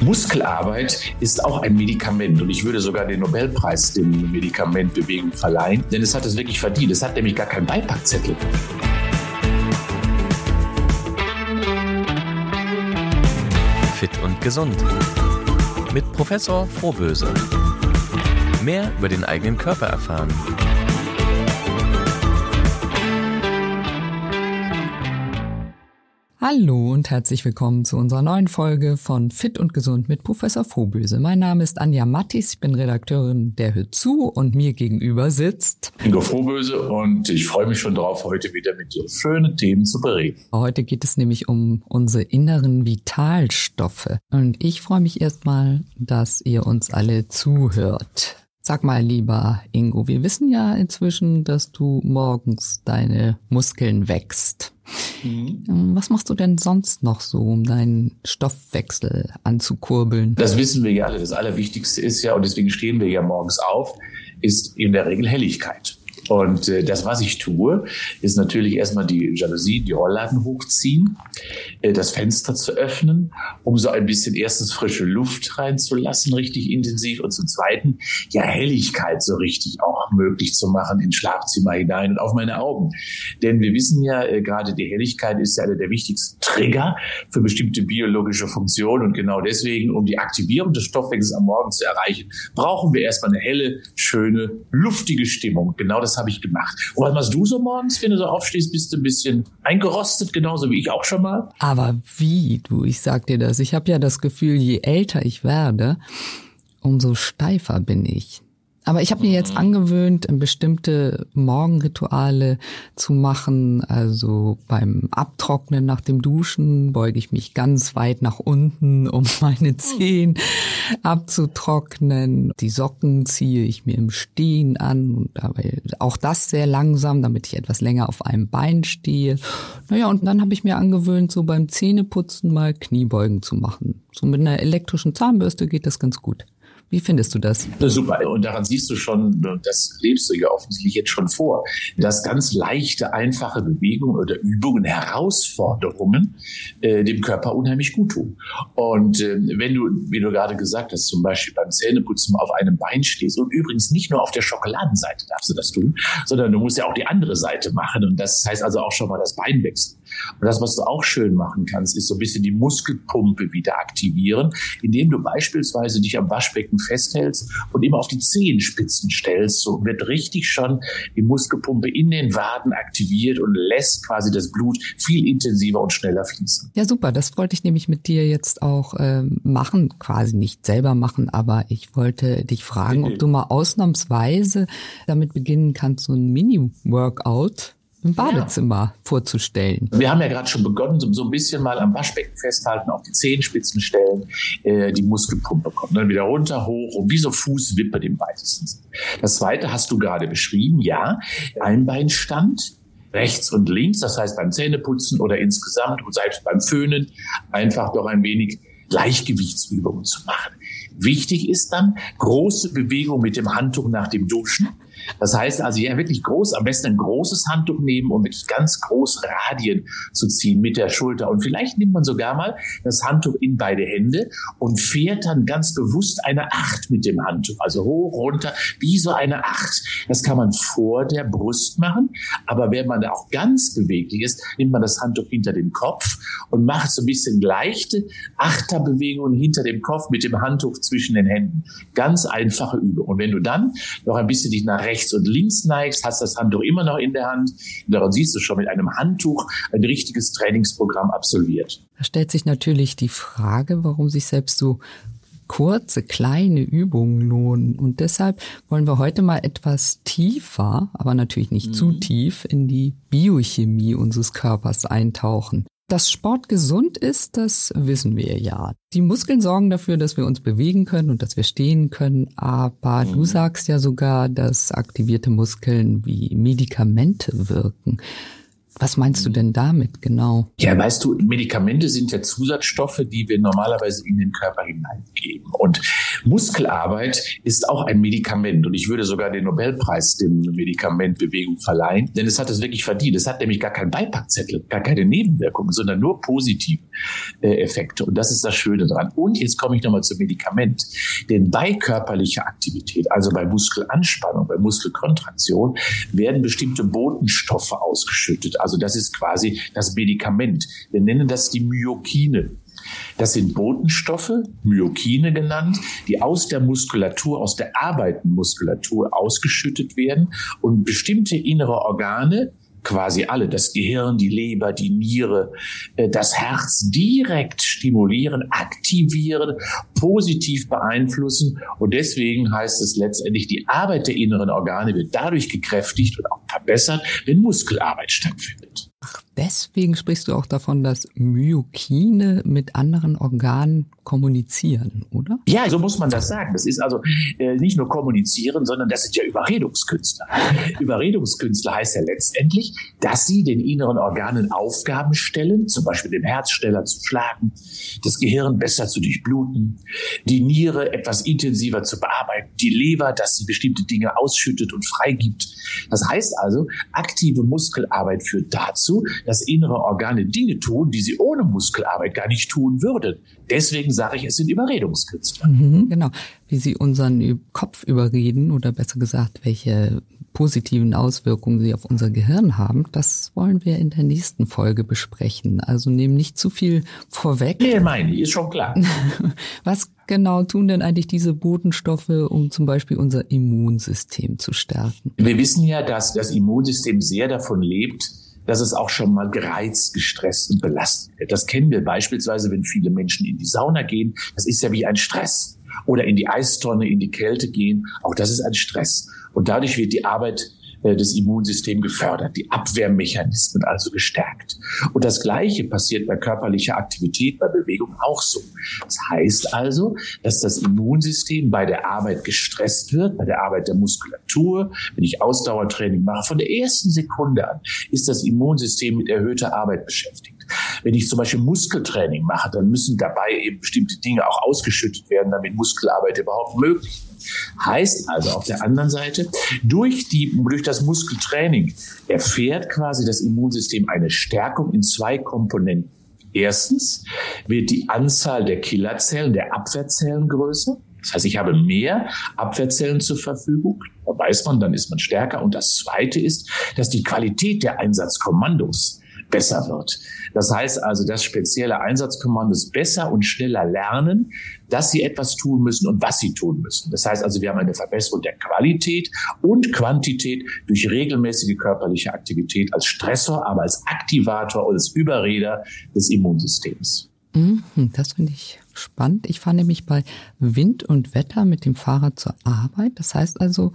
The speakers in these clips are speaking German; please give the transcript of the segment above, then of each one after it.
Muskelarbeit ist auch ein Medikament und ich würde sogar den Nobelpreis dem Medikament Bewegung verleihen, denn es hat es wirklich verdient. Es hat nämlich gar keinen Beipackzettel. Fit und gesund. Mit Professor Frohböse. Mehr über den eigenen Körper erfahren. Hallo und herzlich willkommen zu unserer neuen Folge von Fit und Gesund mit Professor Frohböse. Mein Name ist Anja Mattis, ich bin Redakteurin der Hör zu und mir gegenüber sitzt Ingo Frohböse und ich freue mich schon darauf, heute wieder mit dir schöne Themen zu bereden. Heute geht es nämlich um unsere inneren Vitalstoffe und ich freue mich erstmal, dass ihr uns alle zuhört. Sag mal, lieber Ingo, wir wissen ja inzwischen, dass du morgens deine Muskeln wächst. Mhm. Ähm, was machst du denn sonst noch so, um deinen Stoffwechsel anzukurbeln? Das wissen wir ja alle. Das Allerwichtigste ist ja, und deswegen stehen wir ja morgens auf, ist in der Regel Helligkeit. Und äh, das, was ich tue, ist natürlich erstmal die Jalousien, die Rollladen hochziehen, äh, das Fenster zu öffnen, um so ein bisschen erstens frische Luft reinzulassen, richtig intensiv, und zum Zweiten ja Helligkeit so richtig auch möglich zu machen ins Schlafzimmer hinein und auf meine Augen. Denn wir wissen ja, äh, gerade die Helligkeit ist ja einer der wichtigsten Trigger für bestimmte biologische Funktionen. Und genau deswegen, um die Aktivierung des Stoffwechsels am Morgen zu erreichen, brauchen wir erstmal eine helle, schöne, luftige Stimmung. Genau das habe ich gemacht. Und was machst du so morgens, wenn du so aufstehst? Bist du ein bisschen eingerostet, genauso wie ich auch schon mal? Aber wie, du, ich sag dir das. Ich habe ja das Gefühl, je älter ich werde, umso steifer bin ich. Aber ich habe mir jetzt mhm. angewöhnt, bestimmte Morgenrituale zu machen. Also beim Abtrocknen nach dem Duschen beuge ich mich ganz weit nach unten, um meine Zehen abzutrocknen. Die Socken ziehe ich mir im Stehen an und dabei auch das sehr langsam, damit ich etwas länger auf einem Bein stehe. Naja, und dann habe ich mir angewöhnt, so beim Zähneputzen mal Kniebeugen zu machen. So mit einer elektrischen Zahnbürste geht das ganz gut. Wie findest du das? Super. Und daran siehst du schon, das lebst du ja offensichtlich jetzt schon vor, dass ganz leichte, einfache Bewegungen oder Übungen, Herausforderungen äh, dem Körper unheimlich gut tun. Und äh, wenn du, wie du gerade gesagt hast, zum Beispiel beim Zähneputzen auf einem Bein stehst und übrigens nicht nur auf der Schokoladenseite darfst du das tun, sondern du musst ja auch die andere Seite machen. Und das heißt also auch schon mal das Bein wechseln. Und das, was du auch schön machen kannst, ist so ein bisschen die Muskelpumpe wieder aktivieren, indem du beispielsweise dich am Waschbecken festhältst und immer auf die Zehenspitzen stellst. So wird richtig schon die Muskelpumpe in den Waden aktiviert und lässt quasi das Blut viel intensiver und schneller fließen. Ja, super. Das wollte ich nämlich mit dir jetzt auch äh, machen, quasi nicht selber machen, aber ich wollte dich fragen, ob du mal ausnahmsweise damit beginnen kannst, so ein Mini-Workout im Badezimmer ja. vorzustellen. Wir haben ja gerade schon begonnen, so ein bisschen mal am Waschbecken festhalten, auf die Zehenspitzen stellen, äh, die Muskelpumpe kommt. Dann wieder runter, hoch und wie so Fußwippe im weitesten Sinne. Das zweite hast du gerade beschrieben, ja, Einbeinstand, rechts und links, das heißt beim Zähneputzen oder insgesamt und selbst beim Föhnen einfach doch ein wenig Gleichgewichtsübungen zu machen. Wichtig ist dann große Bewegung mit dem Handtuch nach dem Duschen. Das heißt also, ja, wirklich groß, am besten ein großes Handtuch nehmen und wirklich ganz groß Radien zu ziehen mit der Schulter. Und vielleicht nimmt man sogar mal das Handtuch in beide Hände und fährt dann ganz bewusst eine Acht mit dem Handtuch. Also hoch, runter, wie so eine Acht. Das kann man vor der Brust machen. Aber wenn man auch ganz beweglich ist, nimmt man das Handtuch hinter den Kopf und macht so ein bisschen leichte Achterbewegungen hinter dem Kopf mit dem Handtuch zwischen den Händen. Ganz einfache Übung. Und wenn du dann noch ein bisschen dich nach rechts und links neigst, hast das Handtuch immer noch in der Hand. Und daran siehst du schon mit einem Handtuch ein richtiges Trainingsprogramm absolviert. Da stellt sich natürlich die Frage, warum sich selbst so kurze, kleine Übungen lohnen. Und deshalb wollen wir heute mal etwas tiefer, aber natürlich nicht mhm. zu tief, in die Biochemie unseres Körpers eintauchen. Dass Sport gesund ist, das wissen wir ja. Die Muskeln sorgen dafür, dass wir uns bewegen können und dass wir stehen können. Aber mhm. du sagst ja sogar, dass aktivierte Muskeln wie Medikamente wirken. Was meinst du denn damit genau? Ja, weißt du, Medikamente sind ja Zusatzstoffe, die wir normalerweise in den Körper hineingeben. Und Muskelarbeit ist auch ein Medikament. Und ich würde sogar den Nobelpreis dem Medikament Bewegung verleihen, denn es hat es wirklich verdient. Es hat nämlich gar keinen Beipackzettel, gar keine Nebenwirkungen, sondern nur positive äh, Effekte. Und das ist das Schöne dran. Und jetzt komme ich nochmal zum Medikament. Denn bei körperlicher Aktivität, also bei Muskelanspannung, bei Muskelkontraktion, werden bestimmte Botenstoffe ausgeschüttet. Also das ist quasi das Medikament. Wir nennen das die Myokine. Das sind Botenstoffe, Myokine genannt, die aus der Muskulatur, aus der arbeitenden Muskulatur ausgeschüttet werden und bestimmte innere Organe quasi alle, das Gehirn, die Leber, die Niere, äh, das Herz direkt stimulieren, aktivieren, positiv beeinflussen. Und deswegen heißt es letztendlich, die Arbeit der inneren Organe wird dadurch gekräftigt und auch verbessert, wenn Muskelarbeit stattfindet. Deswegen sprichst du auch davon, dass Myokine mit anderen Organen kommunizieren, oder? Ja, so muss man das sagen. Das ist also äh, nicht nur kommunizieren, sondern das sind ja Überredungskünstler. Überredungskünstler heißt ja letztendlich, dass sie den inneren Organen Aufgaben stellen, zum Beispiel dem Herz schneller zu schlagen, das Gehirn besser zu durchbluten, die Niere etwas intensiver zu bearbeiten, die Leber, dass sie bestimmte Dinge ausschüttet und freigibt. Das heißt also, aktive Muskelarbeit führt dazu, dass innere Organe Dinge tun, die sie ohne Muskelarbeit gar nicht tun würden. Deswegen sage ich, es sind Überredungskünstler. Mhm, genau. Wie sie unseren Kopf überreden oder besser gesagt, welche positiven Auswirkungen sie auf unser Gehirn haben, das wollen wir in der nächsten Folge besprechen. Also nehmen nicht zu viel vorweg. Nee, meine ich, ist schon klar. Was genau tun denn eigentlich diese Botenstoffe, um zum Beispiel unser Immunsystem zu stärken? Wir wissen ja, dass das Immunsystem sehr davon lebt, dass es auch schon mal gereizt, gestresst und belastet wird. Das kennen wir beispielsweise, wenn viele Menschen in die Sauna gehen. Das ist ja wie ein Stress. Oder in die Eistonne, in die Kälte gehen. Auch das ist ein Stress. Und dadurch wird die Arbeit äh, des Immunsystems gefördert, die Abwehrmechanismen also gestärkt. Und das Gleiche passiert bei körperlicher Aktivität, bei Bewegung auch so. Das heißt also, dass das Immunsystem bei der Arbeit gestresst wird, bei der Arbeit der Muskulatur. Wenn ich Ausdauertraining mache, von der ersten Sekunde an ist das Immunsystem mit erhöhter Arbeit beschäftigt. Wenn ich zum Beispiel Muskeltraining mache, dann müssen dabei eben bestimmte Dinge auch ausgeschüttet werden, damit Muskelarbeit überhaupt möglich ist. Heißt also auf der anderen Seite, durch, die, durch das Muskeltraining erfährt quasi das Immunsystem eine Stärkung in zwei Komponenten. Erstens wird die Anzahl der Killerzellen, der Abwehrzellen größer. Das heißt, ich habe mehr Abwehrzellen zur Verfügung. Da weiß man, dann ist man stärker. Und das Zweite ist, dass die Qualität der Einsatzkommandos besser wird. Das heißt also, dass spezielle Einsatzkommandos besser und schneller lernen, dass sie etwas tun müssen und was sie tun müssen. Das heißt also, wir haben eine Verbesserung der Qualität und Quantität durch regelmäßige körperliche Aktivität als Stressor, aber als Aktivator und als Überreder des Immunsystems. Mhm, das finde ich spannend. Ich fahre nämlich bei Wind und Wetter mit dem Fahrrad zur Arbeit. Das heißt also,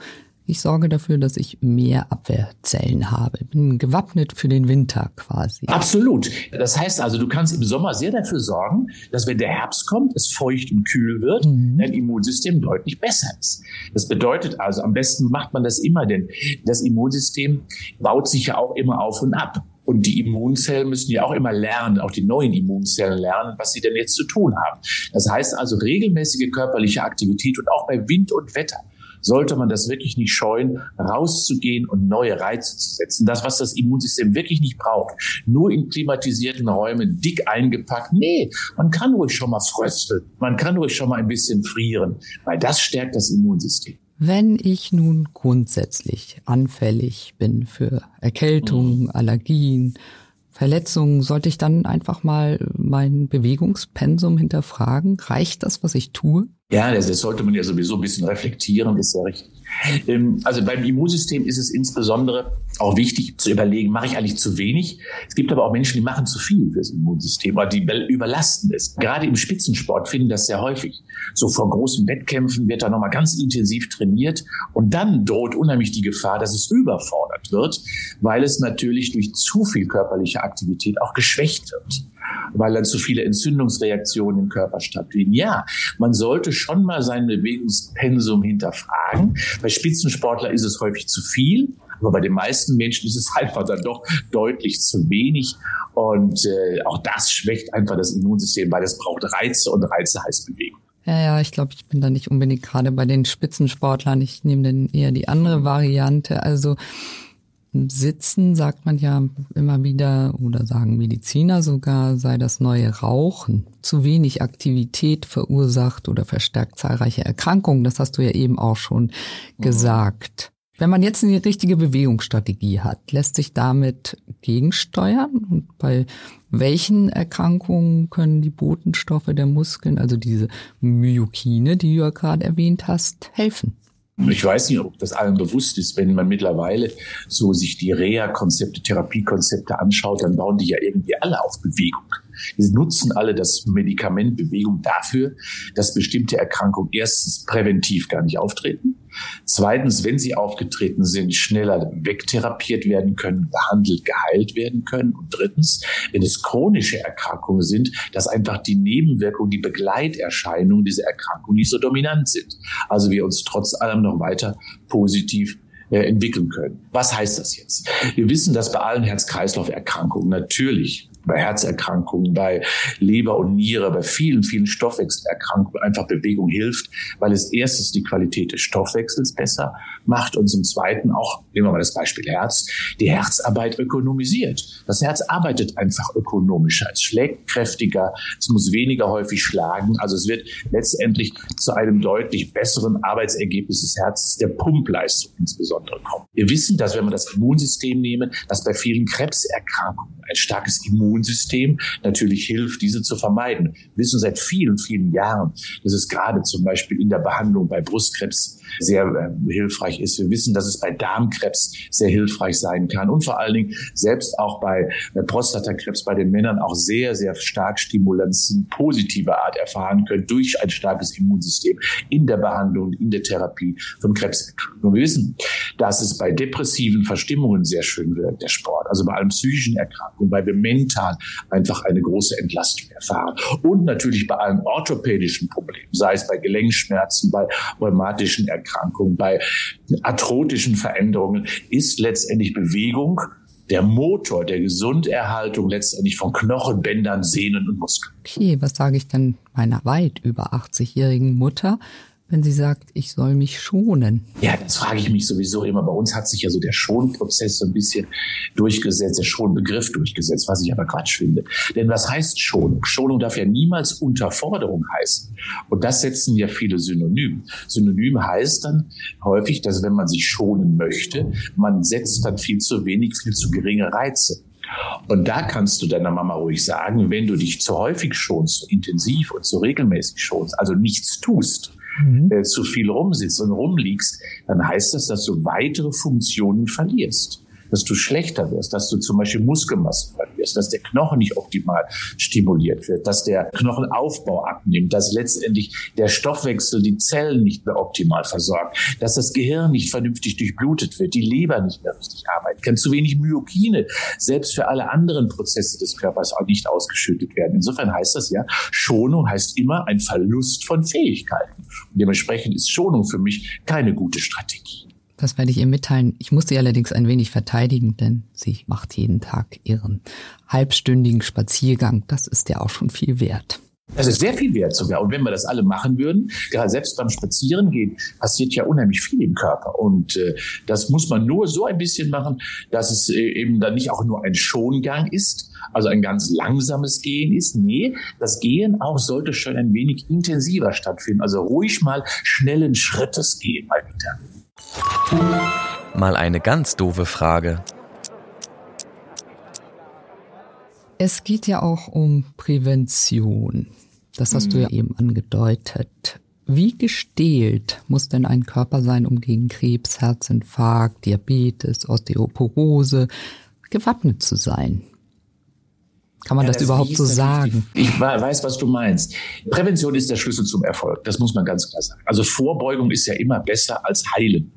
ich sorge dafür, dass ich mehr Abwehrzellen habe. Bin gewappnet für den Winter quasi. Absolut. Das heißt also, du kannst im Sommer sehr dafür sorgen, dass wenn der Herbst kommt, es feucht und kühl wird, mhm. dein Immunsystem deutlich besser ist. Das bedeutet also, am besten macht man das immer, denn das Immunsystem baut sich ja auch immer auf und ab. Und die Immunzellen müssen ja auch immer lernen, auch die neuen Immunzellen lernen, was sie denn jetzt zu tun haben. Das heißt also regelmäßige körperliche Aktivität und auch bei Wind und Wetter sollte man das wirklich nicht scheuen, rauszugehen und neue Reize zu setzen. Das, was das Immunsystem wirklich nicht braucht. Nur in klimatisierten Räumen dick eingepackt. Nee, man kann ruhig schon mal frösteln. Man kann ruhig schon mal ein bisschen frieren, weil das stärkt das Immunsystem. Wenn ich nun grundsätzlich anfällig bin für Erkältungen, mhm. Allergien, Verletzungen, sollte ich dann einfach mal mein Bewegungspensum hinterfragen? Reicht das, was ich tue? Ja, das, sollte man ja sowieso ein bisschen reflektieren, ist ja richtig. Ähm, also beim Immunsystem ist es insbesondere auch wichtig zu überlegen, mache ich eigentlich zu wenig? Es gibt aber auch Menschen, die machen zu viel fürs Immunsystem oder die überlasten es. Gerade im Spitzensport finden das sehr häufig. So vor großen Wettkämpfen wird da nochmal ganz intensiv trainiert und dann droht unheimlich die Gefahr, dass es überfordert wird, weil es natürlich durch zu viel körperliche Aktivität auch geschwächt wird. Weil dann zu viele Entzündungsreaktionen im Körper stattfinden. Ja, man sollte schon mal sein Bewegungspensum hinterfragen. Bei Spitzensportler ist es häufig zu viel. Aber bei den meisten Menschen ist es einfach dann doch deutlich zu wenig. Und äh, auch das schwächt einfach das Immunsystem, weil es braucht Reize und Reize heißt Bewegung. Ja, ja, ich glaube, ich bin da nicht unbedingt gerade bei den Spitzensportlern. Ich nehme dann eher die andere Variante. Also Sitzen sagt man ja immer wieder oder sagen Mediziner sogar, sei das neue Rauchen. Zu wenig Aktivität verursacht oder verstärkt zahlreiche Erkrankungen. Das hast du ja eben auch schon mhm. gesagt. Wenn man jetzt eine richtige Bewegungsstrategie hat, lässt sich damit gegensteuern? Und bei welchen Erkrankungen können die Botenstoffe der Muskeln, also diese Myokine, die du ja gerade erwähnt hast, helfen? Ich weiß nicht, ob das allen bewusst ist, wenn man mittlerweile so sich die Reha-Konzepte, Therapiekonzepte anschaut, dann bauen die ja irgendwie alle auf Bewegung. Die nutzen alle das Medikament Bewegung dafür, dass bestimmte Erkrankungen erstens präventiv gar nicht auftreten, zweitens, wenn sie aufgetreten sind, schneller wegtherapiert werden können, behandelt, geheilt werden können und drittens, wenn es chronische Erkrankungen sind, dass einfach die Nebenwirkungen, die Begleiterscheinungen dieser Erkrankung nicht so dominant sind. Also wir uns trotz allem noch weiter positiv äh, entwickeln können. Was heißt das jetzt? Wir wissen, dass bei allen Herz-Kreislauf-Erkrankungen natürlich bei Herzerkrankungen, bei Leber und Niere, bei vielen, vielen Stoffwechselerkrankungen einfach Bewegung hilft, weil es erstens die Qualität des Stoffwechsels besser macht und zum Zweiten auch, nehmen wir mal das Beispiel Herz, die Herzarbeit ökonomisiert. Das Herz arbeitet einfach ökonomischer, es schlägt kräftiger, es muss weniger häufig schlagen, also es wird letztendlich zu einem deutlich besseren Arbeitsergebnis des Herzens, der Pumpleistung insbesondere kommen. Wir wissen, dass wenn wir das Immunsystem nehmen, dass bei vielen Krebserkrankungen ein starkes Immunsystem natürlich hilft, diese zu vermeiden. Wir wissen seit vielen, vielen Jahren, dass es gerade zum Beispiel in der Behandlung bei Brustkrebs sehr äh, hilfreich ist. Wir wissen, dass es bei Darmkrebs sehr hilfreich sein kann und vor allen Dingen selbst auch bei äh, Prostatakrebs bei den Männern auch sehr, sehr stark Stimulanzen positiver Art erfahren können durch ein starkes Immunsystem in der Behandlung, in der Therapie von Krebserkrankungen. Wir wissen, dass es bei depressiven Verstimmungen sehr schön wirkt, der Sport, also bei allen psychischen Erkrankungen, weil wir mental einfach eine große Entlastung erfahren. Und natürlich bei allen orthopädischen Problemen, sei es bei Gelenkschmerzen, bei rheumatischen Erkrankungen, bei arthrotischen Veränderungen, ist letztendlich Bewegung der Motor der Gesunderhaltung letztendlich von Knochen, Bändern, Sehnen und Muskeln. Okay, was sage ich denn meiner weit über 80-jährigen Mutter, wenn sie sagt, ich soll mich schonen? Ja, das frage ich mich sowieso immer. Bei uns hat sich ja so der Schonprozess so ein bisschen durchgesetzt, der Schonbegriff durchgesetzt, was ich aber Quatsch finde. Denn was heißt Schonung? Schonung darf ja niemals Unterforderung heißen. Und das setzen ja viele Synonym. Synonym heißt dann häufig, dass wenn man sich schonen möchte, man setzt dann viel zu wenig, viel zu geringe Reize. Und da kannst du deiner Mama ruhig sagen, wenn du dich zu häufig schonst, zu intensiv und zu regelmäßig schonst, also nichts tust, mhm. äh, zu viel rumsitzt und rumliegst, dann heißt das, dass du weitere Funktionen verlierst dass du schlechter wirst, dass du zum Beispiel Muskelmasse verlierst, dass der Knochen nicht optimal stimuliert wird, dass der Knochenaufbau abnimmt, dass letztendlich der Stoffwechsel die Zellen nicht mehr optimal versorgt, dass das Gehirn nicht vernünftig durchblutet wird, die Leber nicht mehr richtig arbeitet, kann zu wenig Myokine, selbst für alle anderen Prozesse des Körpers auch nicht ausgeschüttet werden. Insofern heißt das ja, Schonung heißt immer ein Verlust von Fähigkeiten. Und dementsprechend ist Schonung für mich keine gute Strategie. Das werde ich ihr mitteilen. Ich muss sie allerdings ein wenig verteidigen, denn sie macht jeden Tag ihren halbstündigen Spaziergang. Das ist ja auch schon viel wert. Das ist sehr viel wert sogar. Und wenn wir das alle machen würden, gerade selbst beim Spazierengehen, passiert ja unheimlich viel im Körper. Und äh, das muss man nur so ein bisschen machen, dass es äh, eben dann nicht auch nur ein Schongang ist, also ein ganz langsames Gehen ist. Nee, das Gehen auch sollte schon ein wenig intensiver stattfinden. Also ruhig mal schnellen Schrittes gehen mal wieder. Mal eine ganz doofe Frage. Es geht ja auch um Prävention. Das hast du ja mhm. eben angedeutet. Wie gestählt muss denn ein Körper sein, um gegen Krebs, Herzinfarkt, Diabetes, Osteoporose gewappnet zu sein? Kann man ja, das, das, überhaupt so sagen? Ich weiß, was du meinst. Prävention ist der Schlüssel zum Erfolg. Das muss man ganz klar sagen. Also Vorbeugung ist ja immer besser als Heilen.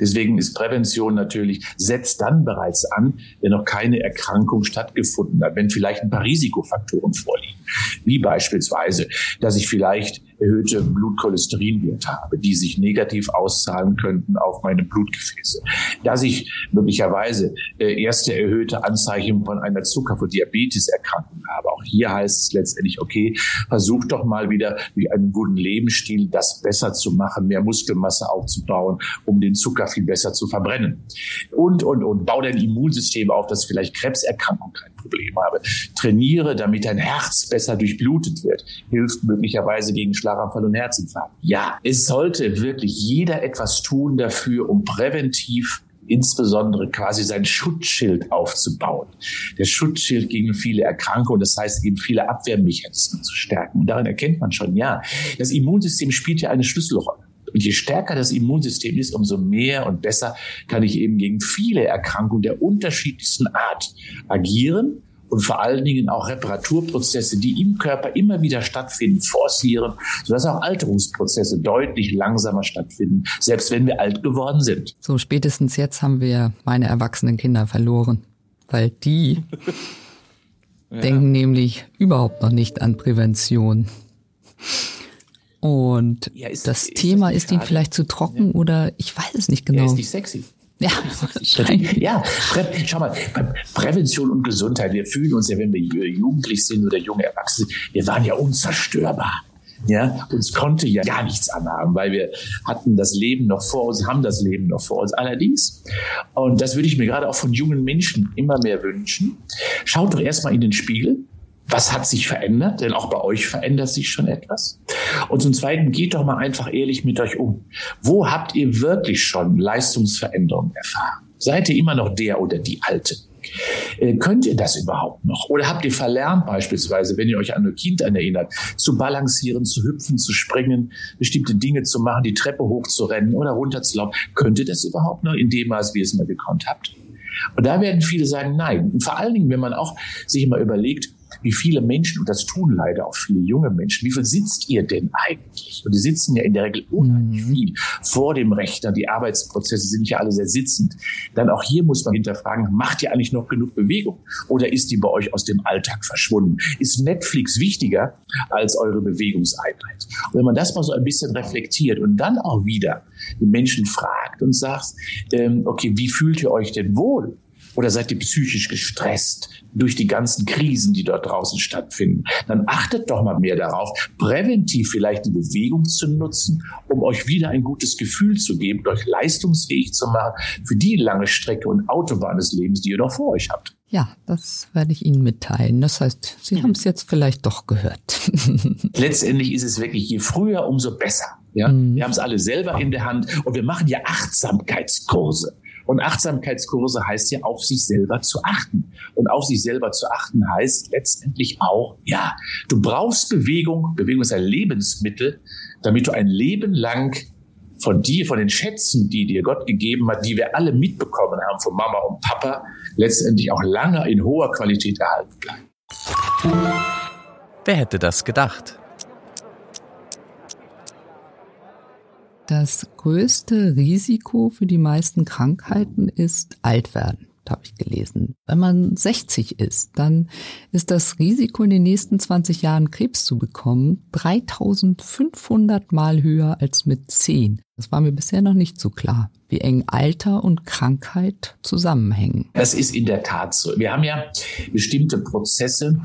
Deswegen ist Prävention natürlich, setzt dann bereits an, wenn noch keine Erkrankung stattgefunden hat, wenn vielleicht ein paar Risikofaktoren vorliegen, wie beispielsweise, dass ich vielleicht erhöhte Blutcholesterinwerte habe, die sich negativ auszahlen könnten auf meine Blutgefäße. Dass ich möglicherweise äh, erste erhöhte Anzeichen von einer Zucker- und Diabeteserkrankung habe. Hier heißt es letztendlich, okay, versuch doch mal wieder durch einen guten Lebensstil das besser zu machen, mehr Muskelmasse aufzubauen, um den Zucker viel besser zu verbrennen. Und, und, und, bau dein Immunsystem auf, dass vielleicht Krebserkrankung kein Problem habe. Trainiere, damit dein Herz besser durchblutet wird. Hilft möglicherweise gegen Schlaganfall und Herzinfarkt. Ja, es sollte wirklich jeder etwas tun dafür, um präventiv insbesondere quasi sein Schutzschild aufzubauen. Der Schutzschild gegen viele Erkrankungen, das heißt eben viele Abwehrmechanismen zu stärken. Und daran erkennt man schon, ja, das Immunsystem spielt ja eine Schlüsselrolle. Und je stärker das Immunsystem ist, umso mehr und besser kann ich eben gegen viele Erkrankungen der unterschiedlichsten Art agieren und vor allen Dingen auch Reparaturprozesse, die im Körper immer wieder stattfinden, forcieren, sodass auch Alterungsprozesse deutlich langsamer stattfinden, selbst wenn wir alt geworden sind. So spätestens jetzt haben wir meine erwachsenen Kinder verloren, weil die ja. denken nämlich überhaupt noch nicht an Prävention. Und ja, ist, das ist Thema das ist ihnen vielleicht zu trocken ja. oder ich weiß es nicht genau. Ja, ist nicht sexy. Ja, ja, schau mal, Prävention und Gesundheit. Wir fühlen uns ja, wenn wir jugendlich sind oder junge Erwachsene, wir waren ja unzerstörbar. Ja, uns konnte ja gar nichts anhaben, weil wir hatten das Leben noch vor uns, haben das Leben noch vor uns. Allerdings, und das würde ich mir gerade auch von jungen Menschen immer mehr wünschen, schaut doch erstmal in den Spiegel was hat sich verändert? Denn auch bei euch verändert sich schon etwas. Und zum Zweiten, geht doch mal einfach ehrlich mit euch um. Wo habt ihr wirklich schon Leistungsveränderungen erfahren? Seid ihr immer noch der oder die Alte? Äh, könnt ihr das überhaupt noch? Oder habt ihr verlernt beispielsweise, wenn ihr euch an euer Kind erinnert, zu balancieren, zu hüpfen, zu springen, bestimmte Dinge zu machen, die Treppe hochzurennen oder runterzulaufen? Könnt ihr das überhaupt noch in dem Maß, wie ihr es mal gekonnt habt? Und da werden viele sagen, nein. Und vor allen Dingen, wenn man auch sich immer überlegt, wie viele Menschen, und das tun leider auch viele junge Menschen, wie viel sitzt ihr denn eigentlich? Und die sitzen ja in der Regel unheimlich mhm. viel vor dem Rechner. Die Arbeitsprozesse sind ja alle sehr sitzend. Dann auch hier muss man hinterfragen, macht ihr eigentlich noch genug Bewegung? Oder ist die bei euch aus dem Alltag verschwunden? Ist Netflix wichtiger als eure Bewegungseinheit? Und wenn man das mal so ein bisschen reflektiert und dann auch wieder den Menschen fragt und sagt, ähm, okay, wie fühlt ihr euch denn wohl? Oder seid ihr psychisch gestresst durch die ganzen Krisen, die dort draußen stattfinden? Dann achtet doch mal mehr darauf, präventiv vielleicht die Bewegung zu nutzen, um euch wieder ein gutes Gefühl zu geben, euch leistungsfähig zu machen für die lange Strecke und Autobahn des Lebens, die ihr noch vor euch habt. Ja, das werde ich Ihnen mitteilen. Das heißt, Sie haben es jetzt vielleicht doch gehört. Letztendlich ist es wirklich, je früher, umso besser. Ja? Mhm. Wir haben es alle selber in der Hand und wir machen ja Achtsamkeitskurse. Und Achtsamkeitskurse heißt ja, auf sich selber zu achten. Und auf sich selber zu achten heißt letztendlich auch, ja, du brauchst Bewegung. Bewegung ist ein Lebensmittel, damit du ein Leben lang von dir, von den Schätzen, die dir Gott gegeben hat, die wir alle mitbekommen haben von Mama und Papa, letztendlich auch lange in hoher Qualität erhalten bleiben. Wer hätte das gedacht? Das größte Risiko für die meisten Krankheiten ist Altwerden, habe ich gelesen. Wenn man 60 ist, dann ist das Risiko in den nächsten 20 Jahren Krebs zu bekommen 3500 Mal höher als mit 10. Das war mir bisher noch nicht so klar, wie eng Alter und Krankheit zusammenhängen. Das ist in der Tat so. Wir haben ja bestimmte Prozesse,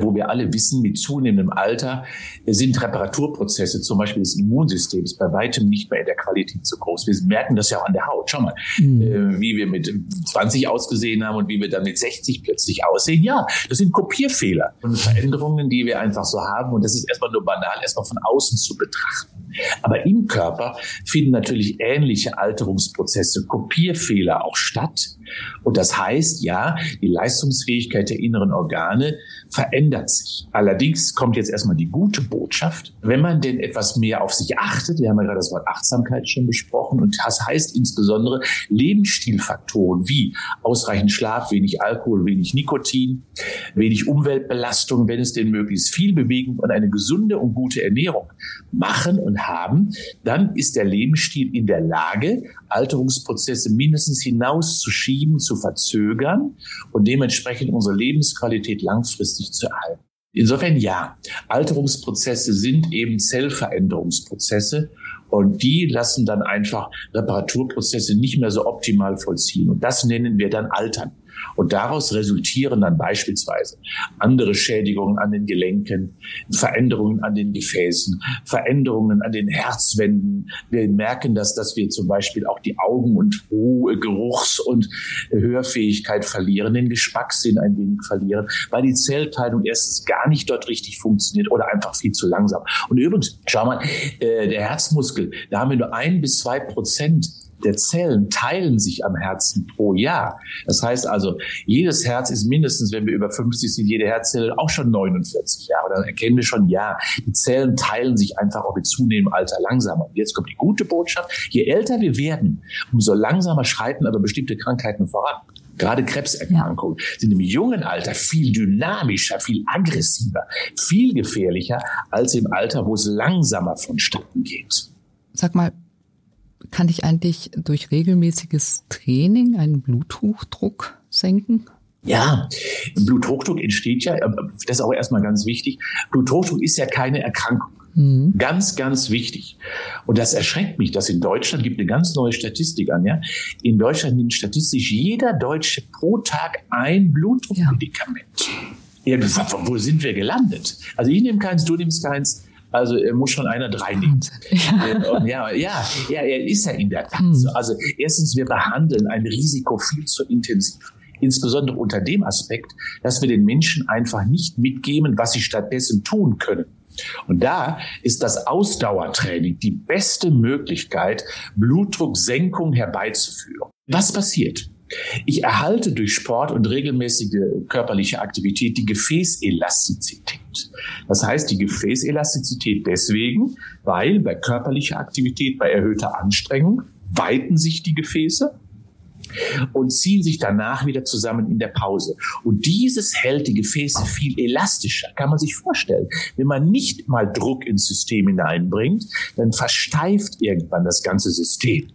wo wir alle wissen, mit zunehmendem Alter äh, sind Reparaturprozesse, zum Beispiel des Immunsystems, bei weitem nicht mehr in der Qualität so groß. Wir merken das ja auch an der Haut. Schau mal, mhm. äh, wie wir mit 20 ausgesehen haben und wie wir dann mit 60 plötzlich aussehen. Ja, das sind Kopierfehler und Veränderungen, die wir einfach so haben. Und das ist erstmal nur banal, erstmal von außen zu betrachten. Aber im Körper finden natürlich ähnliche Alterungsprozesse, Kopierfehler auch statt. Und das heißt, ja, die Leistungsfähigkeit der inneren Organe verändert sich. Allerdings kommt jetzt erstmal die gute Botschaft. Wenn man denn etwas mehr auf sich achtet, wir haben ja gerade das Wort Achtsamkeit schon besprochen, und das heißt insbesondere Lebensstilfaktoren wie ausreichend Schlaf, wenig Alkohol, wenig Nikotin, wenig Umweltbelastung, wenn es denn möglichst viel Bewegung und eine gesunde und gute Ernährung machen und haben, dann ist der Lebensstil in der Lage, Alterungsprozesse mindestens hinauszuschieben, zu verzögern und dementsprechend unsere Lebensqualität langfristig zu erhalten. Insofern ja, Alterungsprozesse sind eben Zellveränderungsprozesse und die lassen dann einfach Reparaturprozesse nicht mehr so optimal vollziehen. Und das nennen wir dann Altern. Und daraus resultieren dann beispielsweise andere Schädigungen an den Gelenken, Veränderungen an den Gefäßen, Veränderungen an den Herzwänden. Wir merken das, dass wir zum Beispiel auch die Augen- und Geruchs- und Hörfähigkeit verlieren, den Geschmackssinn ein wenig verlieren, weil die Zellteilung erstens gar nicht dort richtig funktioniert oder einfach viel zu langsam. Und übrigens, schau mal, äh, der Herzmuskel, da haben wir nur ein bis zwei Prozent der Zellen teilen sich am Herzen pro Jahr. Das heißt also, jedes Herz ist mindestens, wenn wir über 50 sind, jede Herzzelle auch schon 49 Jahre. Dann erkennen wir schon, ja, die Zellen teilen sich einfach auch mit zunehmendem Alter langsamer. Und jetzt kommt die gute Botschaft. Je älter wir werden, umso langsamer schreiten aber bestimmte Krankheiten voran. Gerade Krebserkrankungen ja. sind im jungen Alter viel dynamischer, viel aggressiver, viel gefährlicher als im Alter, wo es langsamer vonstatten geht. Sag mal, kann ich eigentlich durch regelmäßiges Training einen Bluthochdruck senken? Ja, Bluthochdruck entsteht ja, äh, das ist auch erstmal ganz wichtig. Bluthochdruck ist ja keine Erkrankung. Mhm. Ganz, ganz wichtig. Und das erschreckt mich, dass in Deutschland gibt eine ganz neue Statistik an, ja. In Deutschland nimmt statistisch jeder Deutsche pro Tag ein Blutdruckmedikament. Ja. ja wo sind wir gelandet? Also ich nehme keins, du nimmst keins. Also er muss schon einer drei nehmen. Ja. ja, ja, ja, er ist ja in der Tat. Hm. Also erstens, wir behandeln ein Risiko viel zu intensiv. Insbesondere unter dem Aspekt, dass wir den Menschen einfach nicht mitgeben, was sie stattdessen tun können. Und da ist das Ausdauertraining die beste Möglichkeit, Blutdrucksenkung herbeizuführen. Was passiert? Ich erhalte durch Sport und regelmäßige körperliche Aktivität die Gefäßelastizität. Das heißt, die Gefäßelastizität deswegen, weil bei körperlicher Aktivität, bei erhöhter Anstrengung weiten sich die Gefäße und ziehen sich danach wieder zusammen in der Pause. Und dieses hält die Gefäße viel elastischer, kann man sich vorstellen. Wenn man nicht mal Druck ins System hineinbringt, dann versteift irgendwann das ganze System.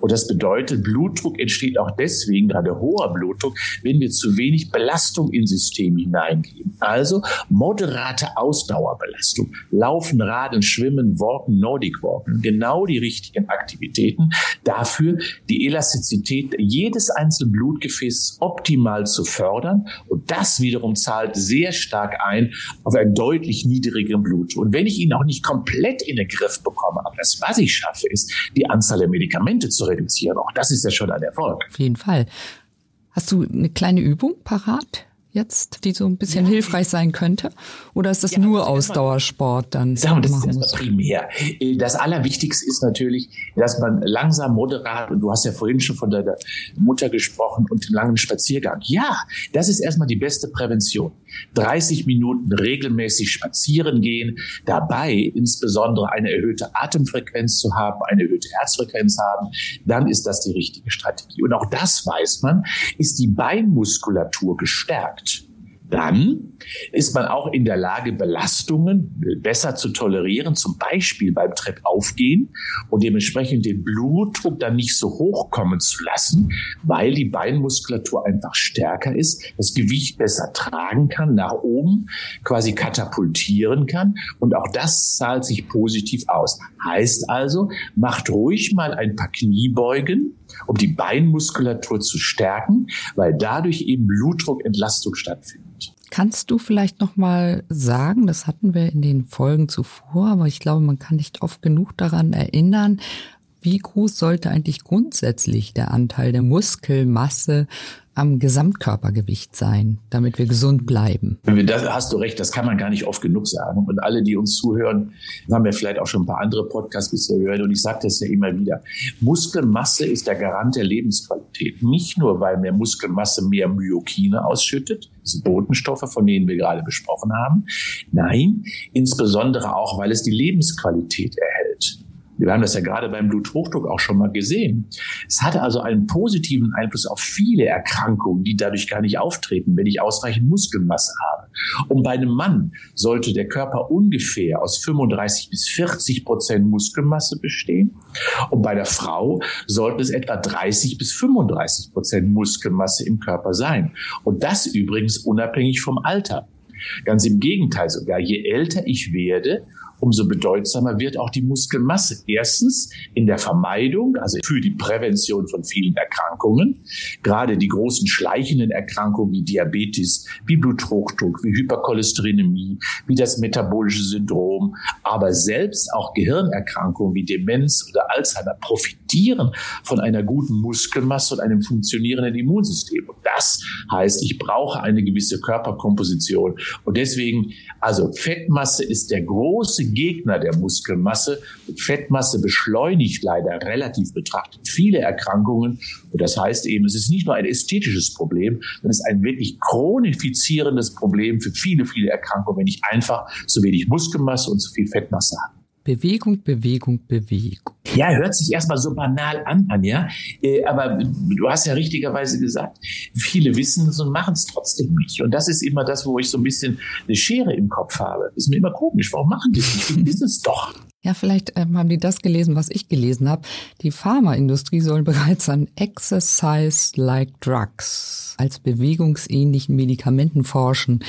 Und das bedeutet, Blutdruck entsteht auch deswegen, gerade hoher Blutdruck, wenn wir zu wenig Belastung ins System hineingeben. Also moderate Ausdauerbelastung. Laufen, Radeln, Schwimmen, Walken, Nordic Walken. Genau die richtigen Aktivitäten. Dafür die Elastizität jedes einzelnen Blutgefäßes optimal zu fördern. Und das wiederum zahlt sehr stark ein auf einen deutlich niedrigeren Blutdruck. Und wenn ich ihn auch nicht komplett in den Griff bekomme, aber das, was ich schaffe, ist die Anzahl der Medikamente Medikamente zu reduzieren. Auch das ist ja schon ein Erfolg. Auf jeden Fall. Hast du eine kleine Übung parat? Jetzt, die so ein bisschen ja. hilfreich sein könnte? Oder ist das ja, nur Ausdauersport dann? Wir, das ist muss? primär. Das Allerwichtigste ist natürlich, dass man langsam, moderat, und du hast ja vorhin schon von deiner Mutter gesprochen und den langen Spaziergang. Ja, das ist erstmal die beste Prävention. 30 Minuten regelmäßig spazieren gehen, dabei insbesondere eine erhöhte Atemfrequenz zu haben, eine erhöhte Herzfrequenz haben, dann ist das die richtige Strategie. Und auch das weiß man, ist die Beinmuskulatur gestärkt dann ist man auch in der Lage, Belastungen besser zu tolerieren, zum Beispiel beim Treppaufgehen und dementsprechend den Blutdruck dann nicht so hoch kommen zu lassen, weil die Beinmuskulatur einfach stärker ist, das Gewicht besser tragen kann, nach oben quasi katapultieren kann und auch das zahlt sich positiv aus. Heißt also, macht ruhig mal ein paar Kniebeugen, um die Beinmuskulatur zu stärken, weil dadurch eben Blutdruckentlastung stattfindet. Kannst du vielleicht noch mal sagen, das hatten wir in den Folgen zuvor, aber ich glaube, man kann nicht oft genug daran erinnern, wie groß sollte eigentlich grundsätzlich der Anteil der Muskelmasse am Gesamtkörpergewicht sein, damit wir gesund bleiben. Da hast du recht, das kann man gar nicht oft genug sagen. Und alle, die uns zuhören, haben ja vielleicht auch schon ein paar andere Podcasts bisher gehört. Und ich sage das ja immer wieder. Muskelmasse ist der Garant der Lebensqualität. Nicht nur, weil mehr Muskelmasse mehr Myokine ausschüttet, diese Botenstoffe, von denen wir gerade besprochen haben. Nein, insbesondere auch, weil es die Lebensqualität erhält. Wir haben das ja gerade beim Bluthochdruck auch schon mal gesehen. Es hatte also einen positiven Einfluss auf viele Erkrankungen, die dadurch gar nicht auftreten, wenn ich ausreichend Muskelmasse habe. Und bei einem Mann sollte der Körper ungefähr aus 35 bis 40 Prozent Muskelmasse bestehen. Und bei der Frau sollten es etwa 30 bis 35 Prozent Muskelmasse im Körper sein. Und das übrigens unabhängig vom Alter. Ganz im Gegenteil sogar, je älter ich werde, umso bedeutsamer wird auch die Muskelmasse. Erstens in der Vermeidung, also für die Prävention von vielen Erkrankungen, gerade die großen schleichenden Erkrankungen wie Diabetes, wie Bluthochdruck, wie Hypercholesterinämie, wie das metabolische Syndrom, aber selbst auch Gehirnerkrankungen wie Demenz oder Alzheimer profitieren von einer guten Muskelmasse und einem funktionierenden Immunsystem. Und das heißt, ich brauche eine gewisse Körperkomposition. Und deswegen, also Fettmasse ist der große Gegner der Muskelmasse. Fettmasse beschleunigt leider relativ betrachtet viele Erkrankungen. Und das heißt eben, es ist nicht nur ein ästhetisches Problem, sondern es ist ein wirklich chronifizierendes Problem für viele, viele Erkrankungen, wenn ich einfach zu wenig Muskelmasse und zu viel Fettmasse habe. Bewegung, Bewegung, Bewegung. Ja, hört sich erstmal so banal an, Anja. Äh, aber du hast ja richtigerweise gesagt, viele wissen es und machen es trotzdem nicht. Und das ist immer das, wo ich so ein bisschen eine Schere im Kopf habe. Ist mir immer komisch. Warum machen die es nicht? Die wissen es doch. Ja, vielleicht ähm, haben die das gelesen, was ich gelesen habe. Die Pharmaindustrie soll bereits an Exercise-like Drugs als bewegungsähnlichen Medikamenten forschen.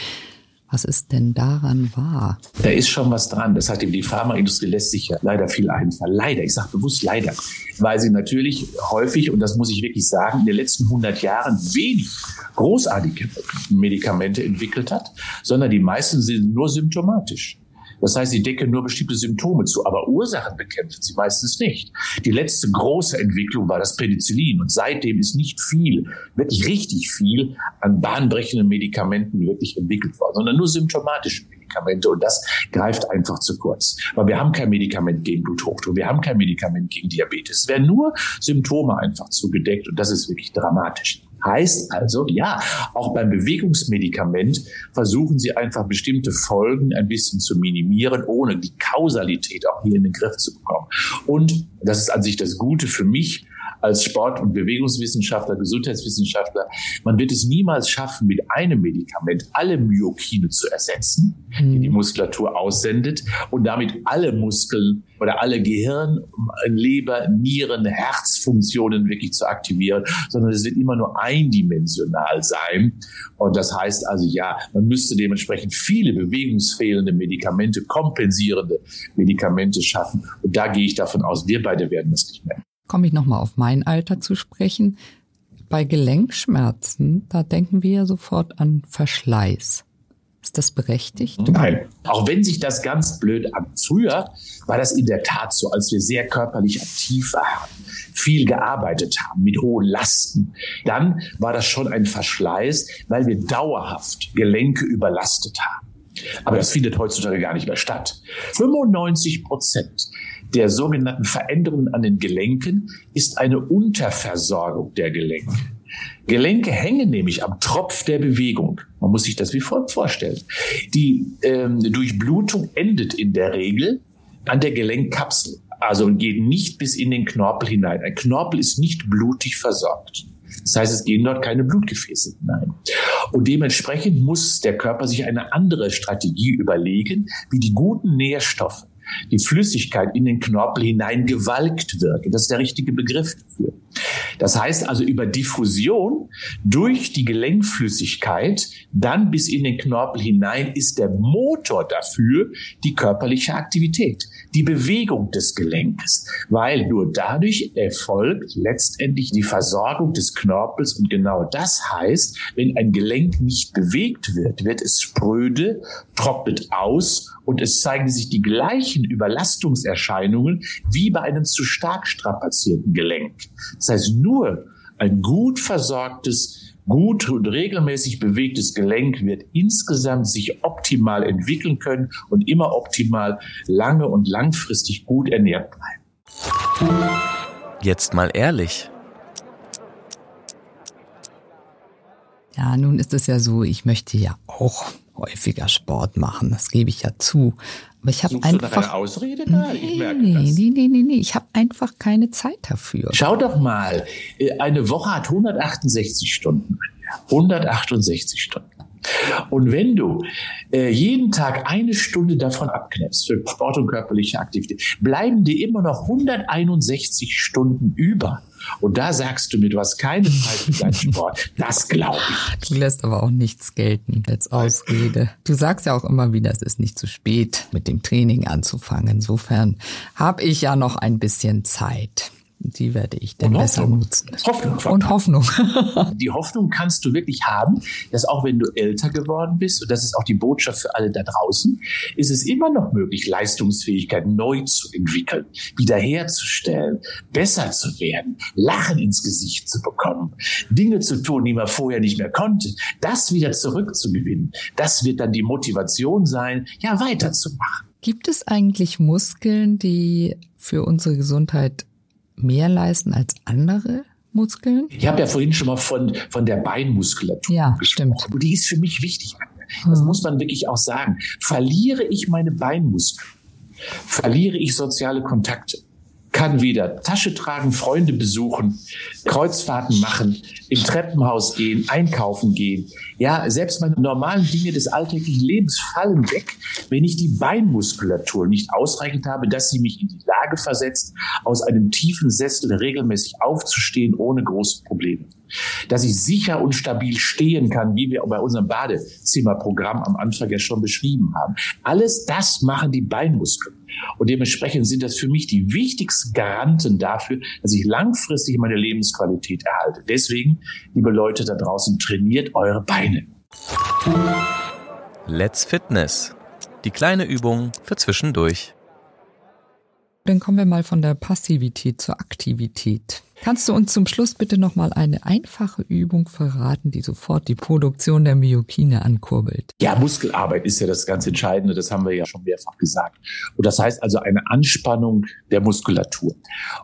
Was ist denn daran wahr? Da ist schon was dran. Das hat die Pharmaindustrie lässt sich ja leider viel einfallen. Leider, ich sage bewusst leider, weil sie natürlich häufig, und das muss ich wirklich sagen, in den letzten 100 Jahren wenig großartige Medikamente entwickelt hat, sondern die meisten sind nur symptomatisch. Das heißt, sie decken nur bestimmte Symptome zu, aber Ursachen bekämpfen sie meistens nicht. Die letzte große Entwicklung war das Penicillin und seitdem ist nicht viel, wirklich richtig viel an bahnbrechenden Medikamenten wirklich entwickelt worden, sondern nur symptomatische Medikamente und das greift einfach zu kurz. Weil wir haben kein Medikament gegen Bluthochdruck, wir haben kein Medikament gegen Diabetes. Es werden nur Symptome einfach zugedeckt und das ist wirklich dramatisch. Heißt also, ja, auch beim Bewegungsmedikament versuchen Sie einfach bestimmte Folgen ein bisschen zu minimieren, ohne die Kausalität auch hier in den Griff zu bekommen. Und das ist an sich das Gute für mich als Sport- und Bewegungswissenschaftler, Gesundheitswissenschaftler. Man wird es niemals schaffen, mit einem Medikament alle Myokine zu ersetzen, die die mhm. Muskulatur aussendet und damit alle Muskeln oder alle Gehirn, Leber, Nieren, Herzfunktionen wirklich zu aktivieren, sondern es wird immer nur eindimensional sein. Und das heißt also, ja, man müsste dementsprechend viele bewegungsfehlende Medikamente, kompensierende Medikamente schaffen. Und da gehe ich davon aus, wir beide werden das nicht mehr komme ich nochmal auf mein Alter zu sprechen. Bei Gelenkschmerzen, da denken wir ja sofort an Verschleiß. Ist das berechtigt? Nein. Auch wenn sich das ganz blöd an. Früher war das in der Tat so, als wir sehr körperlich aktiv waren, viel gearbeitet haben mit hohen Lasten. Dann war das schon ein Verschleiß, weil wir dauerhaft Gelenke überlastet haben. Aber das findet heutzutage gar nicht mehr statt. 95 Prozent der sogenannten Veränderungen an den Gelenken ist eine Unterversorgung der Gelenke. Gelenke hängen nämlich am Tropf der Bewegung. Man muss sich das wie folgt vorstellen. Die ähm, Durchblutung endet in der Regel an der Gelenkkapsel, also geht nicht bis in den Knorpel hinein. Ein Knorpel ist nicht blutig versorgt. Das heißt, es gehen dort keine Blutgefäße hinein. Und dementsprechend muss der Körper sich eine andere Strategie überlegen, wie die guten Nährstoffe die Flüssigkeit in den Knorpel hinein gewalkt wird. Das ist der richtige Begriff dafür. Das heißt also über Diffusion durch die Gelenkflüssigkeit dann bis in den Knorpel hinein ist der Motor dafür die körperliche Aktivität, die Bewegung des Gelenkes, weil nur dadurch erfolgt letztendlich die Versorgung des Knorpels und genau das heißt, wenn ein Gelenk nicht bewegt wird, wird es spröde, trocknet aus und es zeigen sich die gleichen Überlastungserscheinungen wie bei einem zu stark strapazierten Gelenk. Das heißt, nur ein gut versorgtes, gut und regelmäßig bewegtes Gelenk wird insgesamt sich optimal entwickeln können und immer optimal lange und langfristig gut ernährt bleiben. Jetzt mal ehrlich. Ja, nun ist es ja so, ich möchte ja auch häufiger Sport machen, das gebe ich ja zu. Aber ich habe einfach. Eine Ausrede da? Ich merke nee, das. nee, nee, nee, nee. Ich habe einfach keine Zeit dafür. Schau doch mal. Äh, eine Woche hat 168 Stunden. 168 Stunden. Und wenn du äh, jeden Tag eine Stunde davon abknäppst für Sport und körperliche Aktivität, bleiben dir immer noch 161 Stunden über. Und da sagst du mir, du hast keine Zeit für deinen Sport. Das glaube ich. Du lässt aber auch nichts gelten als Ausrede. Du sagst ja auch immer wieder, es ist nicht zu spät, mit dem Training anzufangen. Insofern habe ich ja noch ein bisschen Zeit. Die werde ich denn besser nutzen. Hoffnung. Und Hoffnung. die Hoffnung kannst du wirklich haben, dass auch wenn du älter geworden bist, und das ist auch die Botschaft für alle da draußen, ist es immer noch möglich, Leistungsfähigkeit neu zu entwickeln, wiederherzustellen, besser zu werden, Lachen ins Gesicht zu bekommen, Dinge zu tun, die man vorher nicht mehr konnte, das wieder zurückzugewinnen. Das wird dann die Motivation sein, ja, weiterzumachen. Gibt es eigentlich Muskeln, die für unsere Gesundheit mehr leisten als andere Muskeln? Ich habe ja vorhin schon mal von, von der Beinmuskulatur ja, gesprochen. Stimmt. Und die ist für mich wichtig. Das hm. muss man wirklich auch sagen. Verliere ich meine Beinmuskeln, verliere ich soziale Kontakte, kann wieder Tasche tragen, Freunde besuchen, Kreuzfahrten machen, im Treppenhaus gehen, einkaufen gehen. Ja, selbst meine normalen Dinge des alltäglichen Lebens fallen weg, wenn ich die Beinmuskulatur nicht ausreichend habe, dass sie mich in die Lage versetzt, aus einem tiefen Sessel regelmäßig aufzustehen ohne große Probleme. Dass ich sicher und stabil stehen kann, wie wir bei unserem Badezimmerprogramm am Anfang ja schon beschrieben haben. Alles das machen die Beinmuskeln. Und dementsprechend sind das für mich die wichtigsten Garanten dafür, dass ich langfristig meine Lebensqualität erhalte. Deswegen, liebe Leute da draußen, trainiert eure Beine. Let's Fitness. Die kleine Übung für zwischendurch. Dann kommen wir mal von der Passivität zur Aktivität. Kannst du uns zum Schluss bitte noch mal eine einfache Übung verraten, die sofort die Produktion der Myokine ankurbelt? Ja, Muskelarbeit ist ja das ganz Entscheidende, das haben wir ja schon mehrfach gesagt. Und das heißt also eine Anspannung der Muskulatur.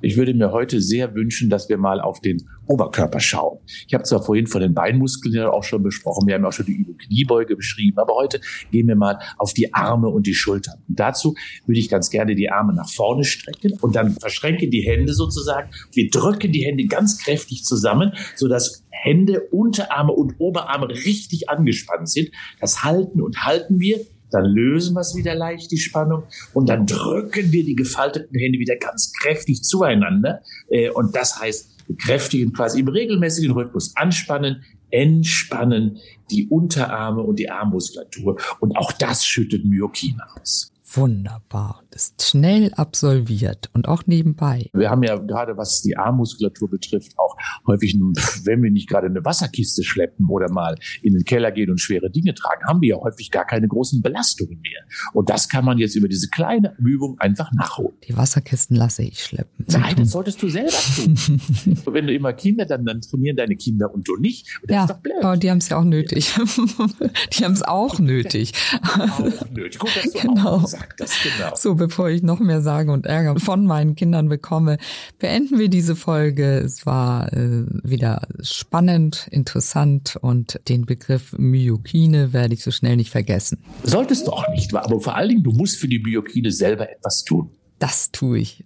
Ich würde mir heute sehr wünschen, dass wir mal auf den Oberkörper schauen. Ich habe zwar vorhin von den Beinmuskeln ja auch schon besprochen, wir haben auch schon die Übung Kniebeuge beschrieben, aber heute gehen wir mal auf die Arme und die Schultern. Und dazu würde ich ganz gerne die Arme nach vorne strecken und dann verschränke die Hände sozusagen. Wir drücken drücken die Hände ganz kräftig zusammen, sodass Hände, Unterarme und Oberarme richtig angespannt sind. Das halten und halten wir. Dann lösen wir es wieder leicht, die Spannung. Und dann drücken wir die gefalteten Hände wieder ganz kräftig zueinander. Äh, und das heißt, kräftigen quasi im regelmäßigen Rhythmus anspannen, entspannen die Unterarme und die Armmuskulatur. Und auch das schüttet Myokin aus. Wunderbar. Das ist schnell absolviert und auch nebenbei. Wir haben ja gerade, was die Armmuskulatur betrifft, auch häufig, wenn wir nicht gerade eine Wasserkiste schleppen oder mal in den Keller gehen und schwere Dinge tragen, haben wir ja häufig gar keine großen Belastungen mehr. Und das kann man jetzt über diese kleine Übung einfach nachholen. Die Wasserkisten lasse ich schleppen. Nein, das solltest du selber tun. wenn du immer Kinder, dann, dann trainieren deine Kinder und du nicht. Und ja, aber die haben es ja auch nötig. die haben es auch nötig. Auch nötig. Gut, dass du genau. auch das genau. So, bevor ich noch mehr Sage und Ärger von meinen Kindern bekomme, beenden wir diese Folge. Es war äh, wieder spannend, interessant und den Begriff Myokine werde ich so schnell nicht vergessen. Solltest du auch nicht, aber vor allen Dingen, du musst für die Myokine selber etwas tun. Das tue ich.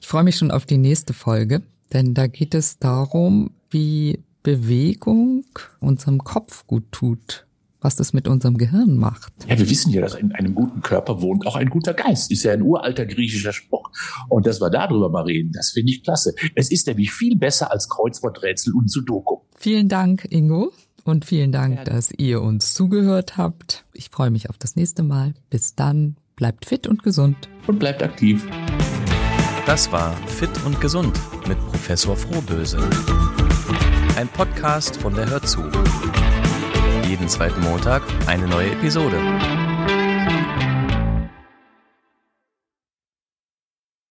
Ich freue mich schon auf die nächste Folge, denn da geht es darum, wie Bewegung unserem Kopf gut tut was das mit unserem Gehirn macht. Ja, wir wissen ja, dass in einem guten Körper wohnt auch ein guter Geist. Ist ja ein uralter griechischer Spruch. Und dass wir darüber mal reden, das finde ich klasse. Es ist nämlich viel besser als Kreuzworträtsel und Sudoku. Vielen Dank, Ingo. Und vielen Dank, ja. dass ihr uns zugehört habt. Ich freue mich auf das nächste Mal. Bis dann. Bleibt fit und gesund. Und bleibt aktiv. Das war Fit und Gesund mit Professor Frohböse. Ein Podcast von der Hörzu jeden zweiten Montag eine neue Episode.